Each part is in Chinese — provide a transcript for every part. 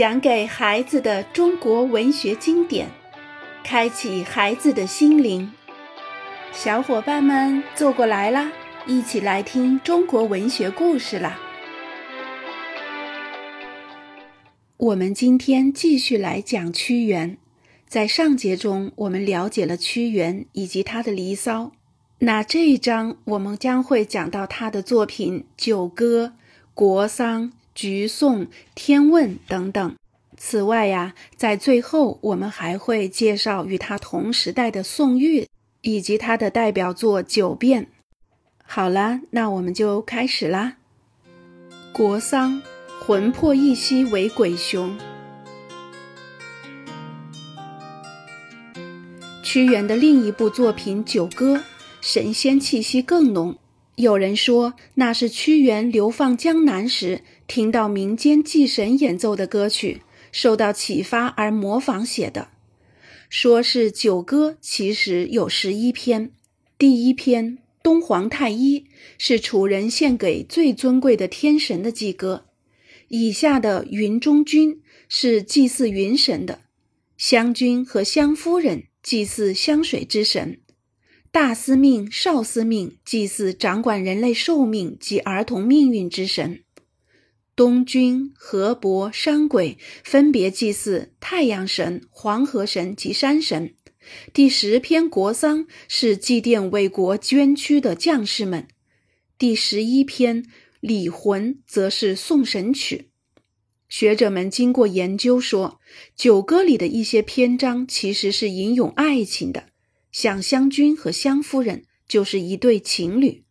讲给孩子的中国文学经典，开启孩子的心灵。小伙伴们坐过来啦，一起来听中国文学故事啦！我们今天继续来讲屈原。在上节中，我们了解了屈原以及他的《离骚》。那这一章，我们将会讲到他的作品《九歌》《国丧》。橘颂、天问等等。此外呀，在最后我们还会介绍与他同时代的宋玉以及他的代表作《九变》。好了，那我们就开始啦。国丧，魂魄一息为鬼雄。屈原的另一部作品《九歌》，神仙气息更浓。有人说，那是屈原流放江南时。听到民间祭神演奏的歌曲，受到启发而模仿写的。说是九歌，其实有十一篇。第一篇《东皇太一》是楚人献给最尊贵的天神的祭歌。以下的云中君是祭祀云神的，湘君和湘夫人祭祀湘水之神，大司命、少司命祭祀掌管人类寿命及儿童命运之神。东君、河伯、山鬼分别祭祀太阳神、黄河神及山神。第十篇《国丧》是祭奠为国捐躯的将士们。第十一篇《礼魂》则是送神曲。学者们经过研究说，《九歌》里的一些篇章其实是吟咏爱情的，像湘君和湘夫人就是一对情侣。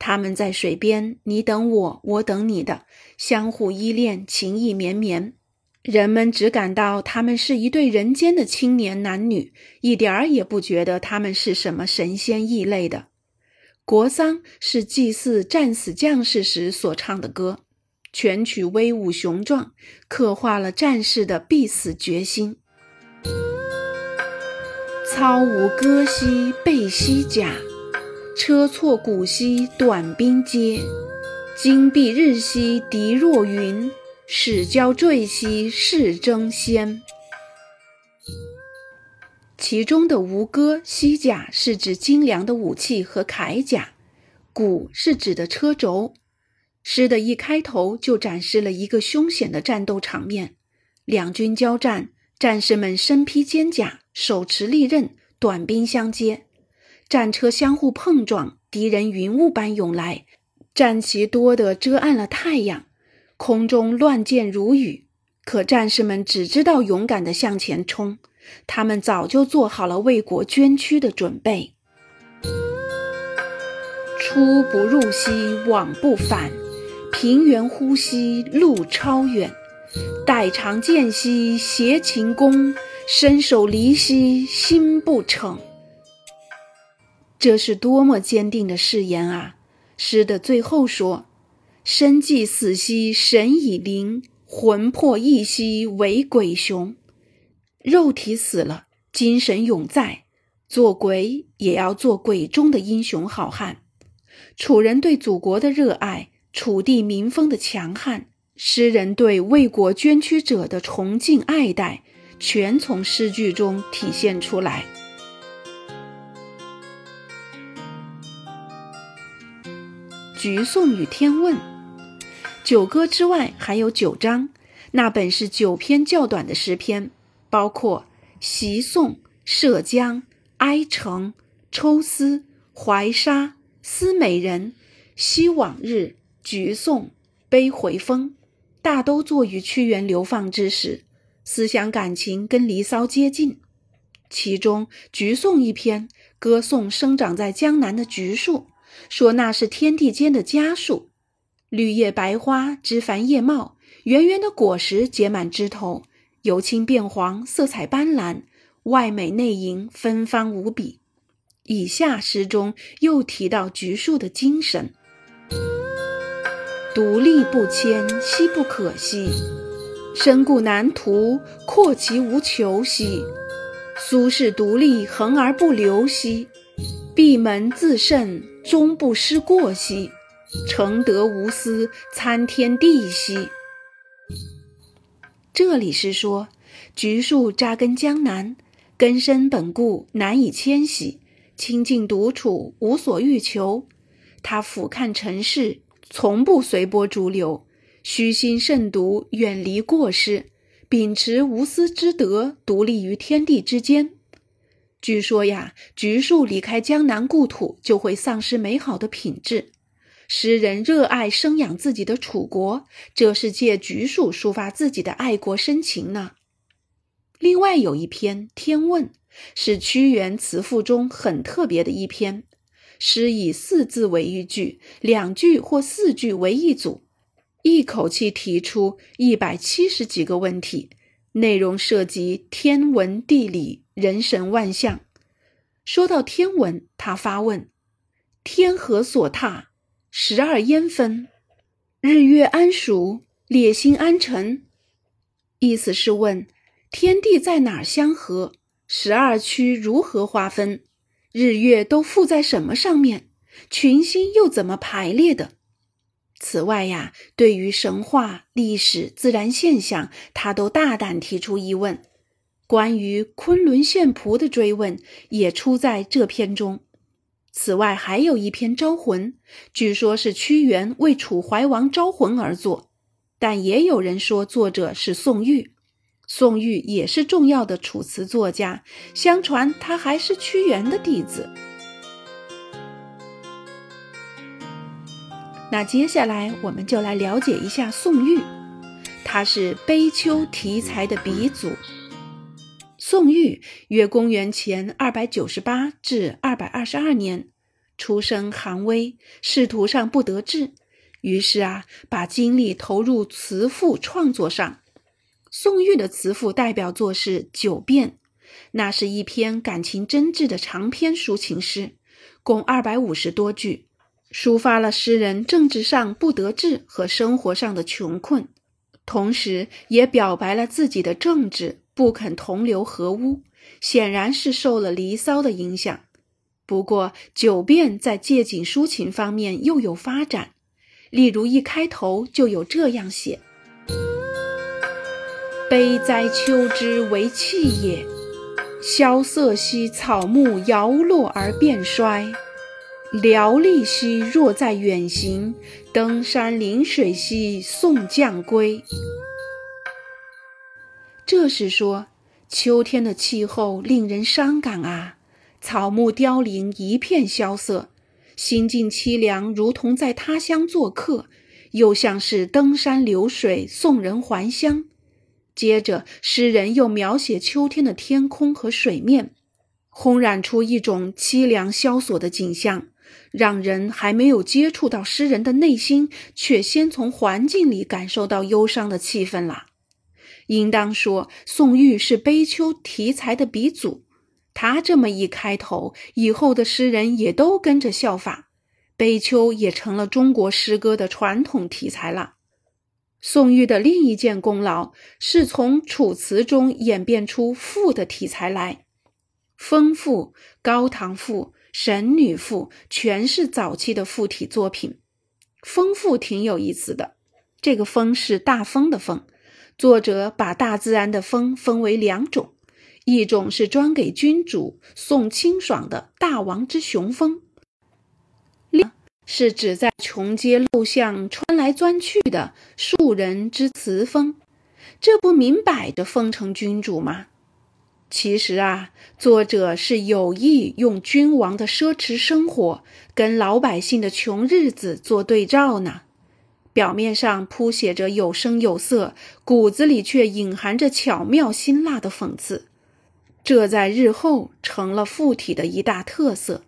他们在水边，你等我，我等你的，相互依恋，情意绵绵。人们只感到他们是一对人间的青年男女，一点儿也不觉得他们是什么神仙异类的。国丧是祭祀战死将士时所唱的歌，全曲威武雄壮，刻画了战士的必死决心。操舞歌兮背西甲。车错鼓兮短兵接，金碧日兮敌若云，矢交坠兮势争先。其中的吴戈西甲是指精良的武器和铠甲，鼓是指的车轴。诗的一开头就展示了一个凶险的战斗场面：两军交战，战士们身披坚甲，手持利刃，短兵相接。战车相互碰撞，敌人云雾般涌来，战旗多得遮暗了太阳，空中乱箭如雨。可战士们只知道勇敢地向前冲，他们早就做好了为国捐躯的准备。出不入兮往不返，平原呼吸路超远。待长剑兮携秦弓，身首离兮心不逞。这是多么坚定的誓言啊！诗的最后说：“身既死兮神已灵，魂魄亦兮为鬼雄。”肉体死了，精神永在，做鬼也要做鬼中的英雄好汉。楚人对祖国的热爱，楚地民风的强悍，诗人对为国捐躯者的崇敬爱戴，全从诗句中体现出来。橘颂与天问，九歌之外还有九章，那本是九篇较短的诗篇，包括习颂、涉江、哀城、抽丝、怀沙、思美人、惜往日、橘颂、悲回风，大都作于屈原流放之时，思想感情跟《离骚》接近。其中橘颂一篇，歌颂生长在江南的橘树。说那是天地间的家树，绿叶白花，枝繁叶茂，圆圆的果实结满枝头，由青变黄，色彩斑斓，外美内盈，芬芳无比。以下诗中又提到橘树的精神：独立不迁，兮不可兮；深固难图，阔其无求兮；苏轼独立，恒而不流兮；闭门自慎。终不失过兮，诚德无私，参天地兮。这里是说，橘树扎根江南，根深本固，难以迁徙，清静独处，无所欲求。他俯瞰尘世，从不随波逐流，虚心慎独，远离过失，秉持无私之德，独立于天地之间。据说呀，橘树离开江南故土，就会丧失美好的品质。诗人热爱生养自己的楚国，这是借橘树抒发自己的爱国深情呢。另外有一篇《天问》，是屈原词赋中很特别的一篇。诗以四字为一句，两句或四句为一组，一口气提出一百七十几个问题，内容涉及天文地理、人神万象。说到天文，他发问：“天何所踏？”十二烟分，日月安属，列星安辰。意思是问天地在哪儿相合，十二区如何划分，日月都附在什么上面，群星又怎么排列的。此外呀，对于神话、历史、自然现象，他都大胆提出疑问。关于昆仑献仆的追问，也出在这篇中。此外，还有一篇《招魂》，据说是屈原为楚怀王招魂而作，但也有人说作者是宋玉。宋玉也是重要的楚辞作家，相传他还是屈原的弟子。那接下来我们就来了解一下宋玉，他是悲秋题材的鼻祖。宋玉约公元前二百九十八至二百二十二年，出生寒微，仕途上不得志，于是啊，把精力投入词赋创作上。宋玉的词赋代表作是《九变》，那是一篇感情真挚的长篇抒情诗，共二百五十多句，抒发了诗人政治上不得志和生活上的穷困，同时也表白了自己的政治。不肯同流合污，显然是受了《离骚》的影响。不过，《九变》在借景抒情方面又有发展，例如一开头就有这样写：“悲哉秋之为气也，萧瑟兮草木摇落而变衰，寥丽兮若在远行，登山临水兮送将归。”这是说，秋天的气候令人伤感啊，草木凋零，一片萧瑟，心境凄凉，如同在他乡做客，又像是登山流水，送人还乡。接着，诗人又描写秋天的天空和水面，烘染出一种凄凉萧索的景象，让人还没有接触到诗人的内心，却先从环境里感受到忧伤的气氛了。应当说，宋玉是悲秋题材的鼻祖。他这么一开头，以后的诗人也都跟着效法，悲秋也成了中国诗歌的传统题材了。宋玉的另一件功劳是从楚辞中演变出赋的题材来，《风赋》《高唐赋》《神女赋》全是早期的赋体作品。《风赋》挺有意思的，这个“风”是大风的“风”。作者把大自然的风分为两种，一种是专给君主送清爽的大王之雄风，另是指在穷街陋巷穿来钻去的庶人之雌风。这不明摆着奉承君主吗？其实啊，作者是有意用君王的奢侈生活跟老百姓的穷日子做对照呢。表面上铺写着有声有色，骨子里却隐含着巧妙辛辣的讽刺，这在日后成了赋体的一大特色。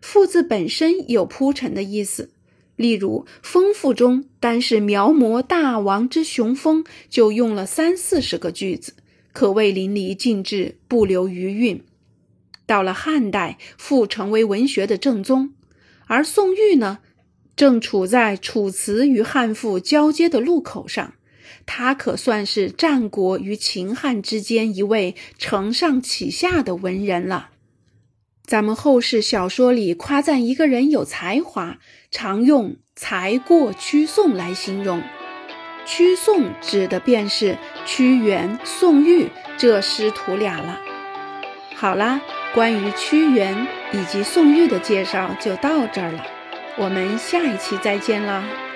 赋字本身有铺陈的意思，例如《风赋》中，单是描摹大王之雄风，就用了三四十个句子，可谓淋漓尽致，不留余韵。到了汉代，赋成为文学的正宗，而宋玉呢？正处在楚辞与汉赋交接的路口上，他可算是战国与秦汉之间一位承上启下的文人了。咱们后世小说里夸赞一个人有才华，常用“才过屈宋”来形容。屈宋指的便是屈原、宋玉这师徒俩了。好啦，关于屈原以及宋玉的介绍就到这儿了，我们下一期再见了。